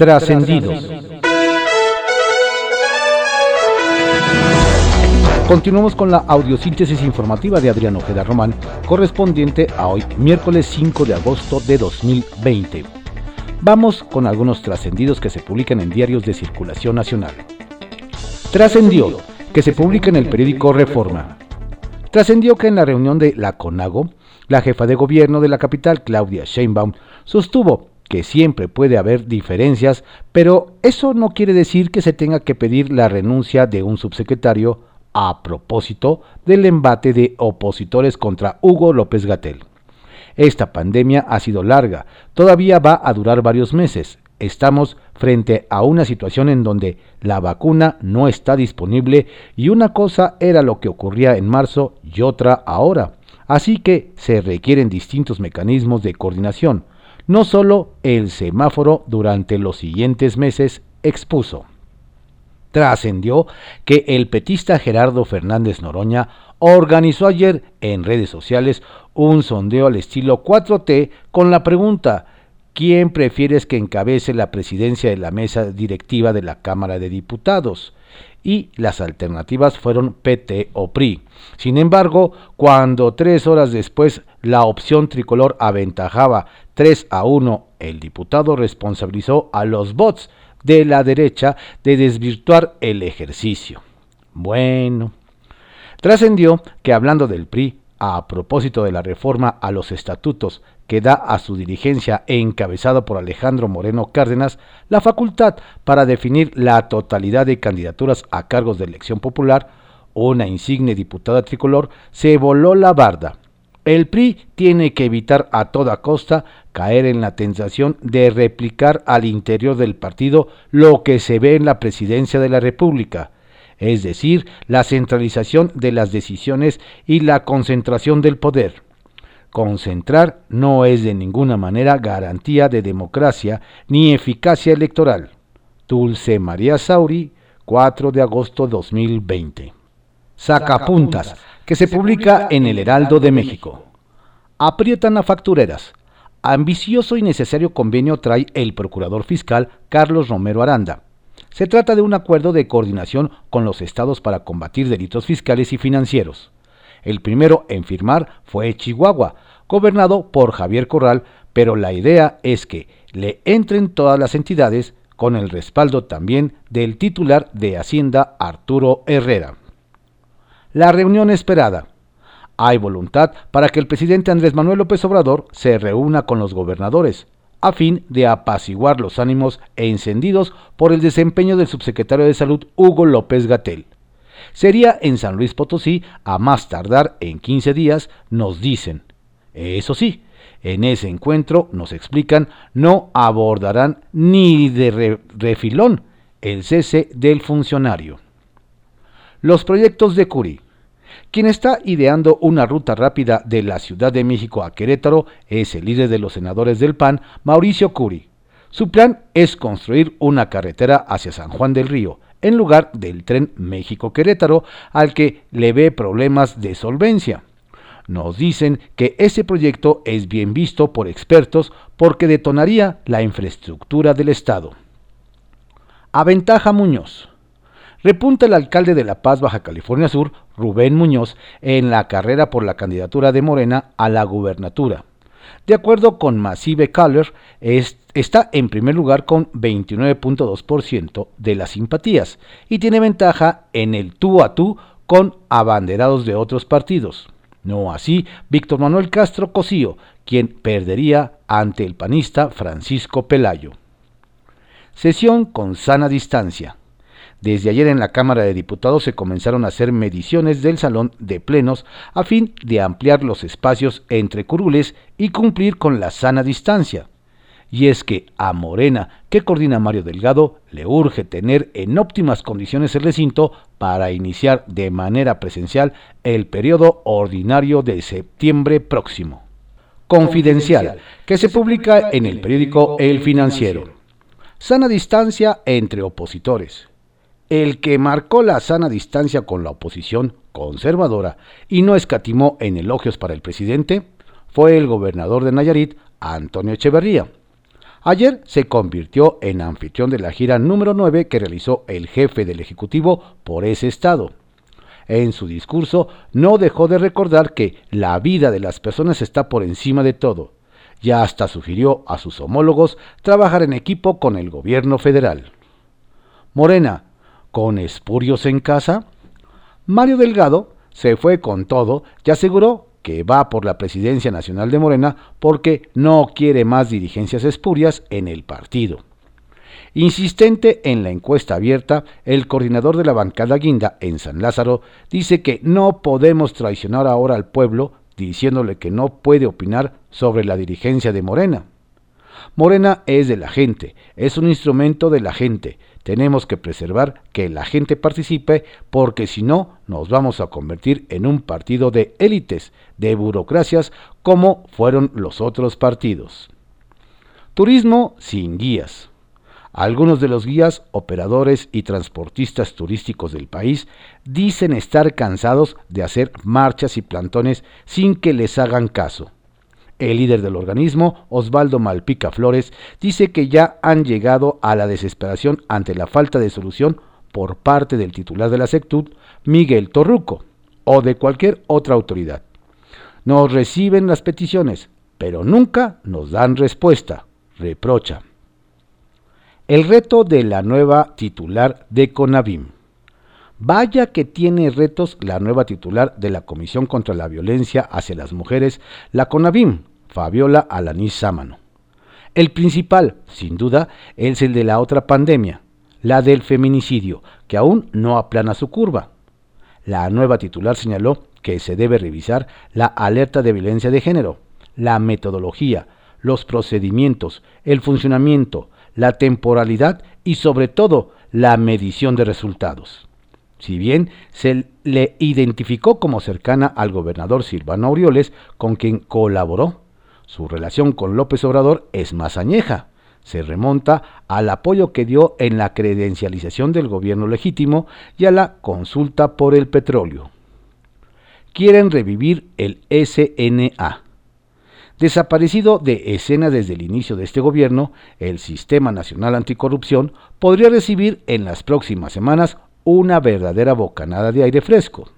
Trascendidos. Continuamos con la audiosíntesis informativa de Adrián Ojeda Román, correspondiente a hoy, miércoles 5 de agosto de 2020. Vamos con algunos trascendidos que se publican en diarios de circulación nacional. Trascendió que se publica en el periódico Reforma. Trascendió que en la reunión de la CONAGO, la jefa de gobierno de la capital, Claudia Sheinbaum, sostuvo que siempre puede haber diferencias, pero eso no quiere decir que se tenga que pedir la renuncia de un subsecretario a propósito del embate de opositores contra Hugo López Gatel. Esta pandemia ha sido larga, todavía va a durar varios meses. Estamos frente a una situación en donde la vacuna no está disponible y una cosa era lo que ocurría en marzo y otra ahora. Así que se requieren distintos mecanismos de coordinación, no solo el semáforo durante los siguientes meses expuso trascendió que el petista Gerardo Fernández Noroña organizó ayer en redes sociales un sondeo al estilo 4T con la pregunta ¿Quién prefieres que encabece la presidencia de la mesa directiva de la Cámara de Diputados? Y las alternativas fueron PT o PRI. Sin embargo, cuando tres horas después la opción tricolor aventajaba 3 a 1, el diputado responsabilizó a los bots de la derecha de desvirtuar el ejercicio. Bueno, trascendió que hablando del PRI, a propósito de la reforma a los estatutos que da a su dirigencia encabezado por Alejandro Moreno Cárdenas la facultad para definir la totalidad de candidaturas a cargos de elección popular, una insigne diputada tricolor se voló la barda el PRI tiene que evitar a toda costa caer en la tentación de replicar al interior del partido lo que se ve en la presidencia de la República, es decir, la centralización de las decisiones y la concentración del poder. Concentrar no es de ninguna manera garantía de democracia ni eficacia electoral. Dulce María Sauri, 4 de agosto 2020. Sacapuntas que se publica en el Heraldo de México. Aprietan a factureras. Ambicioso y necesario convenio trae el procurador fiscal Carlos Romero Aranda. Se trata de un acuerdo de coordinación con los estados para combatir delitos fiscales y financieros. El primero en firmar fue Chihuahua, gobernado por Javier Corral, pero la idea es que le entren todas las entidades con el respaldo también del titular de Hacienda Arturo Herrera. La reunión esperada. Hay voluntad para que el presidente Andrés Manuel López Obrador se reúna con los gobernadores, a fin de apaciguar los ánimos encendidos por el desempeño del subsecretario de Salud Hugo López Gatel. Sería en San Luis Potosí a más tardar en 15 días, nos dicen. Eso sí, en ese encuentro, nos explican, no abordarán ni de refilón el cese del funcionario. Los proyectos de Curi. Quien está ideando una ruta rápida de la Ciudad de México a Querétaro es el líder de los senadores del PAN, Mauricio Curi. Su plan es construir una carretera hacia San Juan del Río, en lugar del tren México-Querétaro, al que le ve problemas de solvencia. Nos dicen que ese proyecto es bien visto por expertos porque detonaría la infraestructura del Estado. Aventaja Muñoz. Repunta el alcalde de La Paz, Baja California Sur, Rubén Muñoz, en la carrera por la candidatura de Morena a la gubernatura. De acuerdo con Massive Color, está en primer lugar con 29.2% de las simpatías y tiene ventaja en el tú a tú con abanderados de otros partidos. No así Víctor Manuel Castro Cosío, quien perdería ante el panista Francisco Pelayo. Sesión con sana distancia. Desde ayer en la Cámara de Diputados se comenzaron a hacer mediciones del salón de plenos a fin de ampliar los espacios entre curules y cumplir con la sana distancia. Y es que a Morena, que coordina Mario Delgado, le urge tener en óptimas condiciones el recinto para iniciar de manera presencial el periodo ordinario de septiembre próximo. Confidencial, que se publica en el periódico El Financiero. Sana distancia entre opositores el que marcó la sana distancia con la oposición conservadora y no escatimó en elogios para el presidente fue el gobernador de Nayarit, Antonio Echeverría. Ayer se convirtió en anfitrión de la gira número 9 que realizó el jefe del Ejecutivo por ese estado. En su discurso no dejó de recordar que la vida de las personas está por encima de todo. Ya hasta sugirió a sus homólogos trabajar en equipo con el gobierno federal. Morena, ¿con espurios en casa? Mario Delgado se fue con todo y aseguró que va por la presidencia nacional de Morena porque no quiere más dirigencias espurias en el partido. Insistente en la encuesta abierta, el coordinador de la bancada Guinda en San Lázaro dice que no podemos traicionar ahora al pueblo diciéndole que no puede opinar sobre la dirigencia de Morena. Morena es de la gente, es un instrumento de la gente, tenemos que preservar que la gente participe porque si no nos vamos a convertir en un partido de élites, de burocracias como fueron los otros partidos. Turismo sin guías. Algunos de los guías, operadores y transportistas turísticos del país dicen estar cansados de hacer marchas y plantones sin que les hagan caso. El líder del organismo, Osvaldo Malpica Flores, dice que ya han llegado a la desesperación ante la falta de solución por parte del titular de la SECTUD, Miguel Torruco, o de cualquier otra autoridad. Nos reciben las peticiones, pero nunca nos dan respuesta, reprocha. El reto de la nueva titular de CONAVIM. Vaya que tiene retos la nueva titular de la Comisión contra la Violencia hacia las Mujeres, la CONAVIM, Fabiola Alanís Sámano. El principal, sin duda, es el de la otra pandemia, la del feminicidio, que aún no aplana su curva. La nueva titular señaló que se debe revisar la alerta de violencia de género, la metodología, los procedimientos, el funcionamiento, la temporalidad y sobre todo la medición de resultados. Si bien se le identificó como cercana al gobernador Silvano Aureoles, con quien colaboró su relación con López Obrador es más añeja. Se remonta al apoyo que dio en la credencialización del gobierno legítimo y a la consulta por el petróleo. Quieren revivir el SNA. Desaparecido de escena desde el inicio de este gobierno, el Sistema Nacional Anticorrupción podría recibir en las próximas semanas una verdadera bocanada de aire fresco.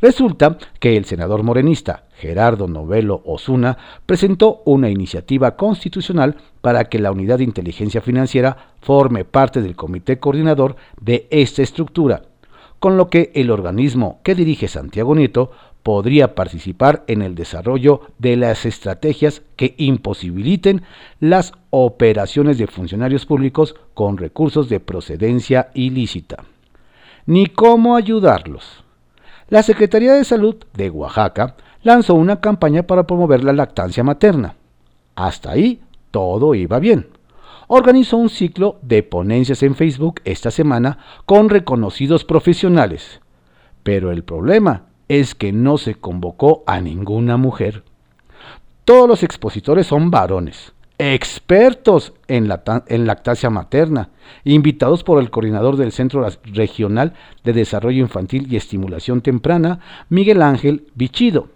Resulta que el senador morenista Gerardo Novelo Osuna presentó una iniciativa constitucional para que la Unidad de Inteligencia Financiera forme parte del comité coordinador de esta estructura, con lo que el organismo que dirige Santiago Nieto podría participar en el desarrollo de las estrategias que imposibiliten las operaciones de funcionarios públicos con recursos de procedencia ilícita. Ni cómo ayudarlos la Secretaría de Salud de Oaxaca lanzó una campaña para promover la lactancia materna. Hasta ahí todo iba bien. Organizó un ciclo de ponencias en Facebook esta semana con reconocidos profesionales. Pero el problema es que no se convocó a ninguna mujer. Todos los expositores son varones expertos en, lactancia materna, invitados por el coordinador del Centro Regional de Desarrollo Infantil y Estimulación Temprana, Miguel Ángel Bichido.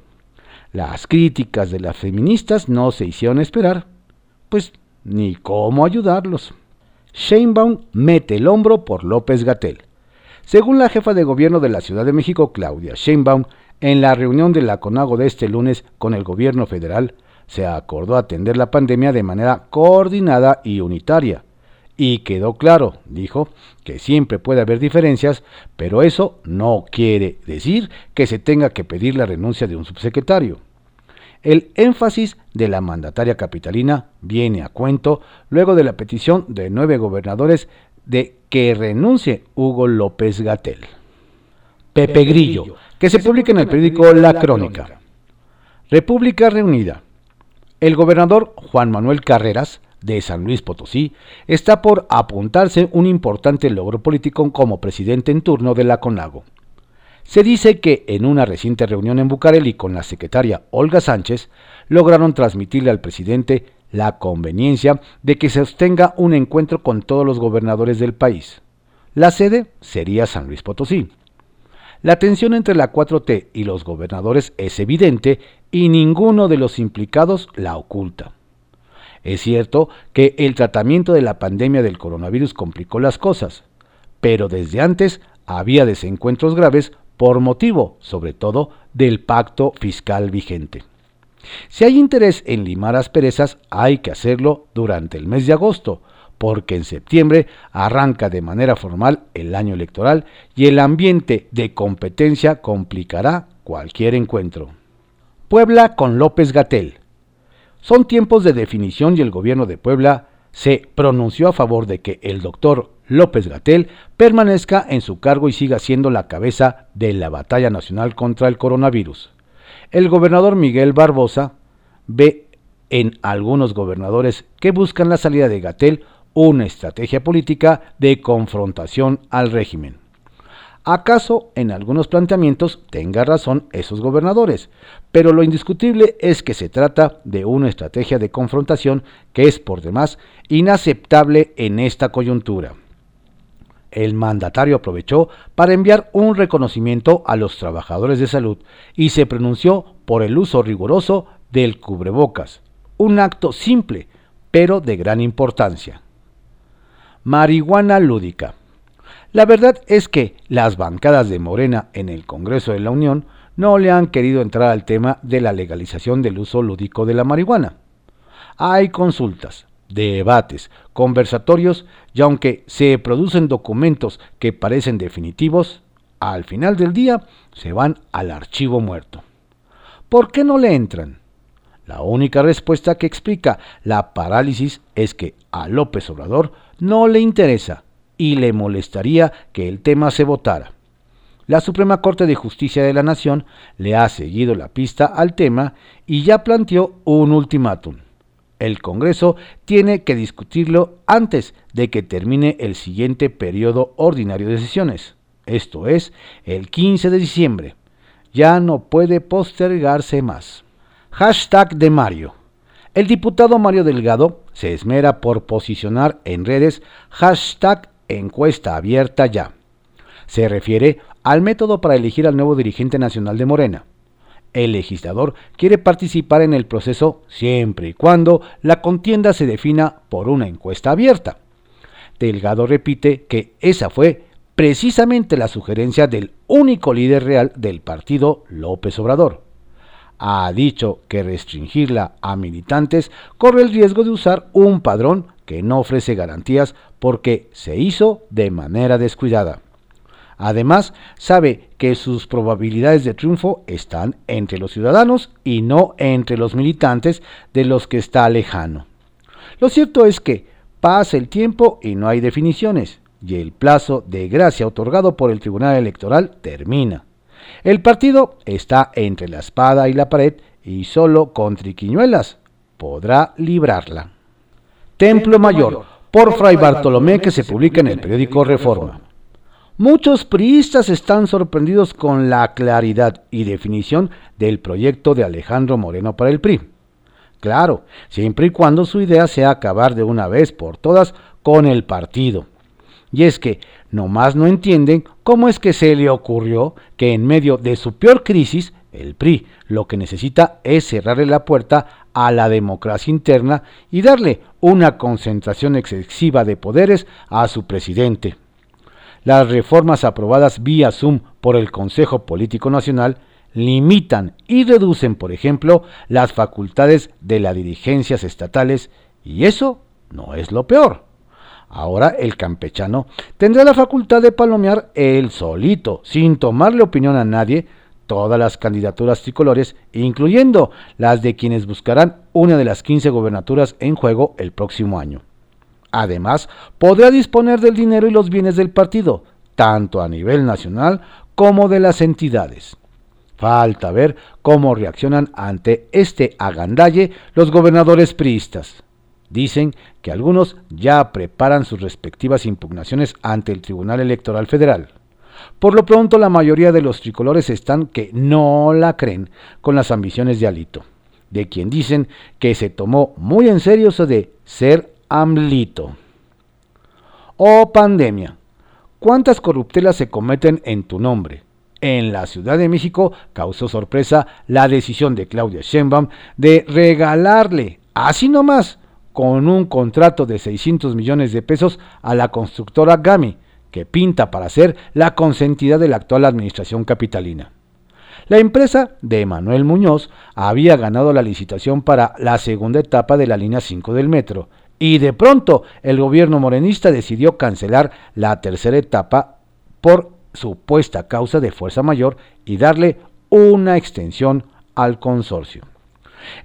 Las críticas de las feministas no se hicieron esperar, pues ni cómo ayudarlos. Sheinbaum mete el hombro por López Gatel. Según la jefa de gobierno de la Ciudad de México, Claudia Sheinbaum, en la reunión de la CONAGO de este lunes con el gobierno federal, se acordó atender la pandemia de manera coordinada y unitaria. Y quedó claro, dijo, que siempre puede haber diferencias, pero eso no quiere decir que se tenga que pedir la renuncia de un subsecretario. El énfasis de la mandataria capitalina viene a cuento luego de la petición de nueve gobernadores de que renuncie Hugo López Gatel. Pepe Grillo, que se publica en el periódico La Crónica. República Reunida. El gobernador Juan Manuel Carreras, de San Luis Potosí, está por apuntarse un importante logro político como presidente en turno de la CONAGO. Se dice que en una reciente reunión en Bucareli con la secretaria Olga Sánchez, lograron transmitirle al presidente la conveniencia de que se sostenga un encuentro con todos los gobernadores del país. La sede sería San Luis Potosí. La tensión entre la 4T y los gobernadores es evidente y ninguno de los implicados la oculta. Es cierto que el tratamiento de la pandemia del coronavirus complicó las cosas, pero desde antes había desencuentros graves por motivo, sobre todo, del pacto fiscal vigente. Si hay interés en limar asperezas, hay que hacerlo durante el mes de agosto, porque en septiembre arranca de manera formal el año electoral y el ambiente de competencia complicará cualquier encuentro. Puebla con López Gatel. Son tiempos de definición y el gobierno de Puebla se pronunció a favor de que el doctor López Gatel permanezca en su cargo y siga siendo la cabeza de la batalla nacional contra el coronavirus. El gobernador Miguel Barbosa ve en algunos gobernadores que buscan la salida de Gatel una estrategia política de confrontación al régimen. ¿Acaso en algunos planteamientos tenga razón esos gobernadores? Pero lo indiscutible es que se trata de una estrategia de confrontación que es por demás inaceptable en esta coyuntura. El mandatario aprovechó para enviar un reconocimiento a los trabajadores de salud y se pronunció por el uso riguroso del cubrebocas, un acto simple, pero de gran importancia. Marihuana lúdica. La verdad es que las bancadas de Morena en el Congreso de la Unión no le han querido entrar al tema de la legalización del uso lúdico de la marihuana. Hay consultas, debates, conversatorios y aunque se producen documentos que parecen definitivos, al final del día se van al archivo muerto. ¿Por qué no le entran? La única respuesta que explica la parálisis es que a López Obrador no le interesa y le molestaría que el tema se votara. La Suprema Corte de Justicia de la Nación le ha seguido la pista al tema y ya planteó un ultimátum. El Congreso tiene que discutirlo antes de que termine el siguiente periodo ordinario de sesiones, esto es, el 15 de diciembre. Ya no puede postergarse más. Hashtag de Mario. El diputado Mario Delgado se esmera por posicionar en redes hashtag encuesta abierta ya. Se refiere al método para elegir al nuevo dirigente nacional de Morena. El legislador quiere participar en el proceso siempre y cuando la contienda se defina por una encuesta abierta. Delgado repite que esa fue precisamente la sugerencia del único líder real del partido, López Obrador. Ha dicho que restringirla a militantes corre el riesgo de usar un padrón que no ofrece garantías porque se hizo de manera descuidada. Además, sabe que sus probabilidades de triunfo están entre los ciudadanos y no entre los militantes de los que está lejano. Lo cierto es que pasa el tiempo y no hay definiciones, y el plazo de gracia otorgado por el Tribunal Electoral termina. El partido está entre la espada y la pared y solo con triquiñuelas podrá librarla. Templo Mayor, por Fray Bartolomé, que se publica en el periódico Reforma. Muchos priistas están sorprendidos con la claridad y definición del proyecto de Alejandro Moreno para el PRI. Claro, siempre y cuando su idea sea acabar de una vez por todas con el partido. Y es que nomás no entienden cómo es que se le ocurrió que en medio de su peor crisis, el PRI lo que necesita es cerrarle la puerta a la democracia interna y darle una concentración excesiva de poderes a su presidente. Las reformas aprobadas vía Zoom por el Consejo Político Nacional limitan y reducen, por ejemplo, las facultades de las dirigencias estatales y eso no es lo peor. Ahora el campechano tendrá la facultad de palomear él solito, sin tomarle opinión a nadie, todas las candidaturas tricolores, incluyendo las de quienes buscarán una de las 15 gobernaturas en juego el próximo año. Además, podrá disponer del dinero y los bienes del partido, tanto a nivel nacional como de las entidades. Falta ver cómo reaccionan ante este agandalle los gobernadores priistas. Dicen que algunos ya preparan sus respectivas impugnaciones ante el Tribunal Electoral Federal. Por lo pronto, la mayoría de los tricolores están que no la creen con las ambiciones de Alito, de quien dicen que se tomó muy en serio eso de ser AMLito. Oh pandemia, ¿cuántas corruptelas se cometen en tu nombre? En la Ciudad de México causó sorpresa la decisión de Claudia Sheinbaum de regalarle, así nomás, con un contrato de 600 millones de pesos a la constructora GAMI, que pinta para ser la consentida de la actual administración capitalina. La empresa de Manuel Muñoz había ganado la licitación para la segunda etapa de la línea 5 del metro y de pronto el gobierno morenista decidió cancelar la tercera etapa por supuesta causa de fuerza mayor y darle una extensión al consorcio.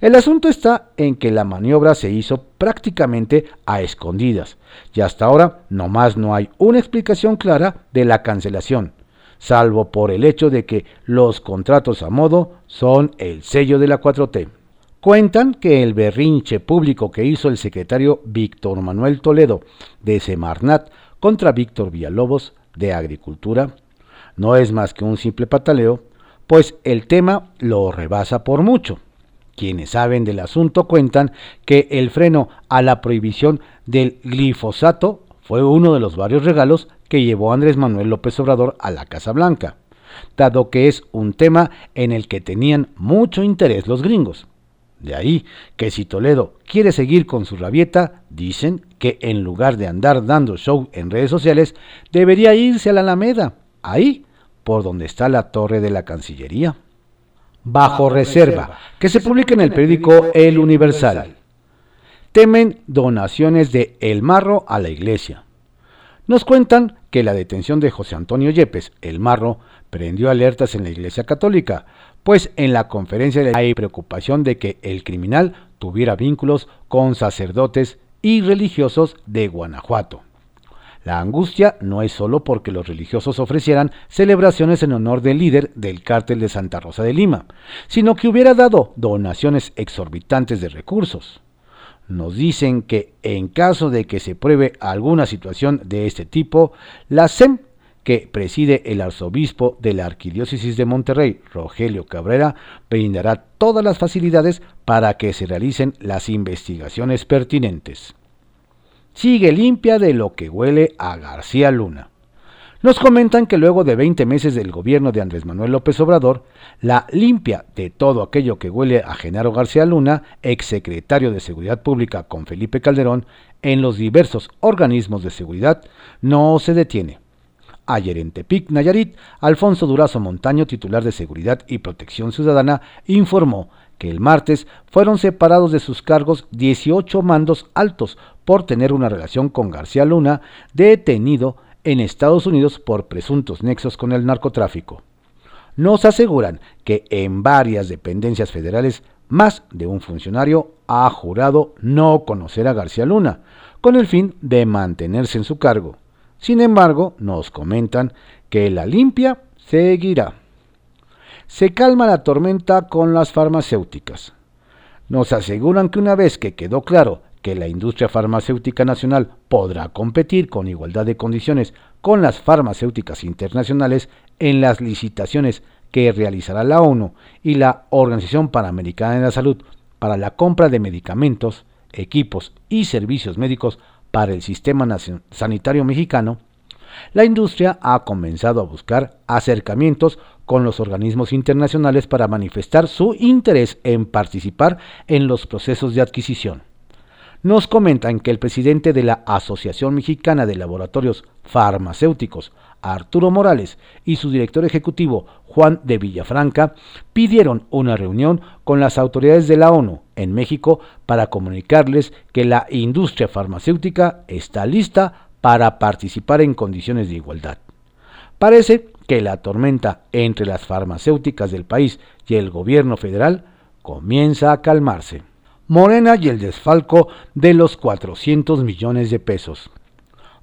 El asunto está en que la maniobra se hizo prácticamente a escondidas y hasta ahora nomás no hay una explicación clara de la cancelación, salvo por el hecho de que los contratos a modo son el sello de la 4T. Cuentan que el berrinche público que hizo el secretario Víctor Manuel Toledo de Semarnat contra Víctor Villalobos de Agricultura no es más que un simple pataleo, pues el tema lo rebasa por mucho. Quienes saben del asunto cuentan que el freno a la prohibición del glifosato fue uno de los varios regalos que llevó Andrés Manuel López Obrador a la Casa Blanca, dado que es un tema en el que tenían mucho interés los gringos. De ahí que si Toledo quiere seguir con su rabieta, dicen que en lugar de andar dando show en redes sociales, debería irse a la Alameda, ahí por donde está la torre de la Cancillería bajo reserva, que se publica en el periódico El Universal. Temen donaciones de El Marro a la iglesia. Nos cuentan que la detención de José Antonio Yepes, El Marro, prendió alertas en la Iglesia Católica, pues en la conferencia hay preocupación de que el criminal tuviera vínculos con sacerdotes y religiosos de Guanajuato. La angustia no es solo porque los religiosos ofrecieran celebraciones en honor del líder del cártel de Santa Rosa de Lima, sino que hubiera dado donaciones exorbitantes de recursos. Nos dicen que en caso de que se pruebe alguna situación de este tipo, la SEM, que preside el arzobispo de la Arquidiócesis de Monterrey, Rogelio Cabrera, brindará todas las facilidades para que se realicen las investigaciones pertinentes sigue limpia de lo que huele a García Luna. Nos comentan que luego de 20 meses del gobierno de Andrés Manuel López Obrador, la limpia de todo aquello que huele a Genaro García Luna, exsecretario de Seguridad Pública con Felipe Calderón, en los diversos organismos de seguridad, no se detiene. Ayer en Tepic, Nayarit, Alfonso Durazo Montaño, titular de Seguridad y Protección Ciudadana, informó que el martes fueron separados de sus cargos 18 mandos altos por tener una relación con García Luna, detenido en Estados Unidos por presuntos nexos con el narcotráfico. Nos aseguran que en varias dependencias federales más de un funcionario ha jurado no conocer a García Luna, con el fin de mantenerse en su cargo. Sin embargo, nos comentan que la limpia seguirá se calma la tormenta con las farmacéuticas. Nos aseguran que una vez que quedó claro que la industria farmacéutica nacional podrá competir con igualdad de condiciones con las farmacéuticas internacionales en las licitaciones que realizará la ONU y la Organización Panamericana de la Salud para la compra de medicamentos, equipos y servicios médicos para el sistema sanitario mexicano, la industria ha comenzado a buscar acercamientos con los organismos internacionales para manifestar su interés en participar en los procesos de adquisición. Nos comentan que el presidente de la Asociación Mexicana de Laboratorios Farmacéuticos, Arturo Morales, y su director ejecutivo, Juan de Villafranca, pidieron una reunión con las autoridades de la ONU en México para comunicarles que la industria farmacéutica está lista para participar en condiciones de igualdad. Parece que la tormenta entre las farmacéuticas del país y el gobierno federal comienza a calmarse. Morena y el desfalco de los 400 millones de pesos.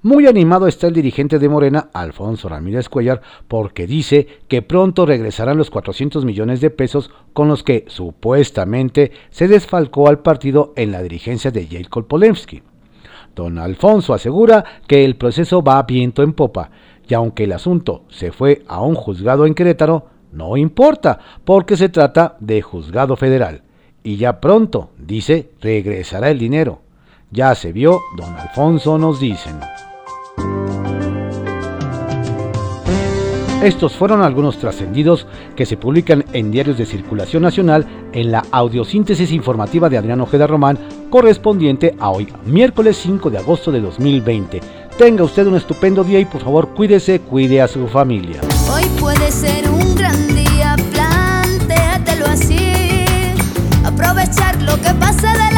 Muy animado está el dirigente de Morena, Alfonso Ramírez Cuellar, porque dice que pronto regresarán los 400 millones de pesos con los que supuestamente se desfalcó al partido en la dirigencia de Jacob Polemski. Don Alfonso asegura que el proceso va viento en popa y aunque el asunto se fue a un juzgado en Querétaro, no importa porque se trata de juzgado federal y ya pronto, dice, regresará el dinero. Ya se vio, don Alfonso nos dicen. Estos fueron algunos trascendidos que se publican en diarios de circulación nacional en la audiosíntesis informativa de Adriano Ojeda Román correspondiente a hoy, miércoles 5 de agosto de 2020. Tenga usted un estupendo día y por favor cuídese, cuide a su familia. Hoy puede ser un gran lo que pasa de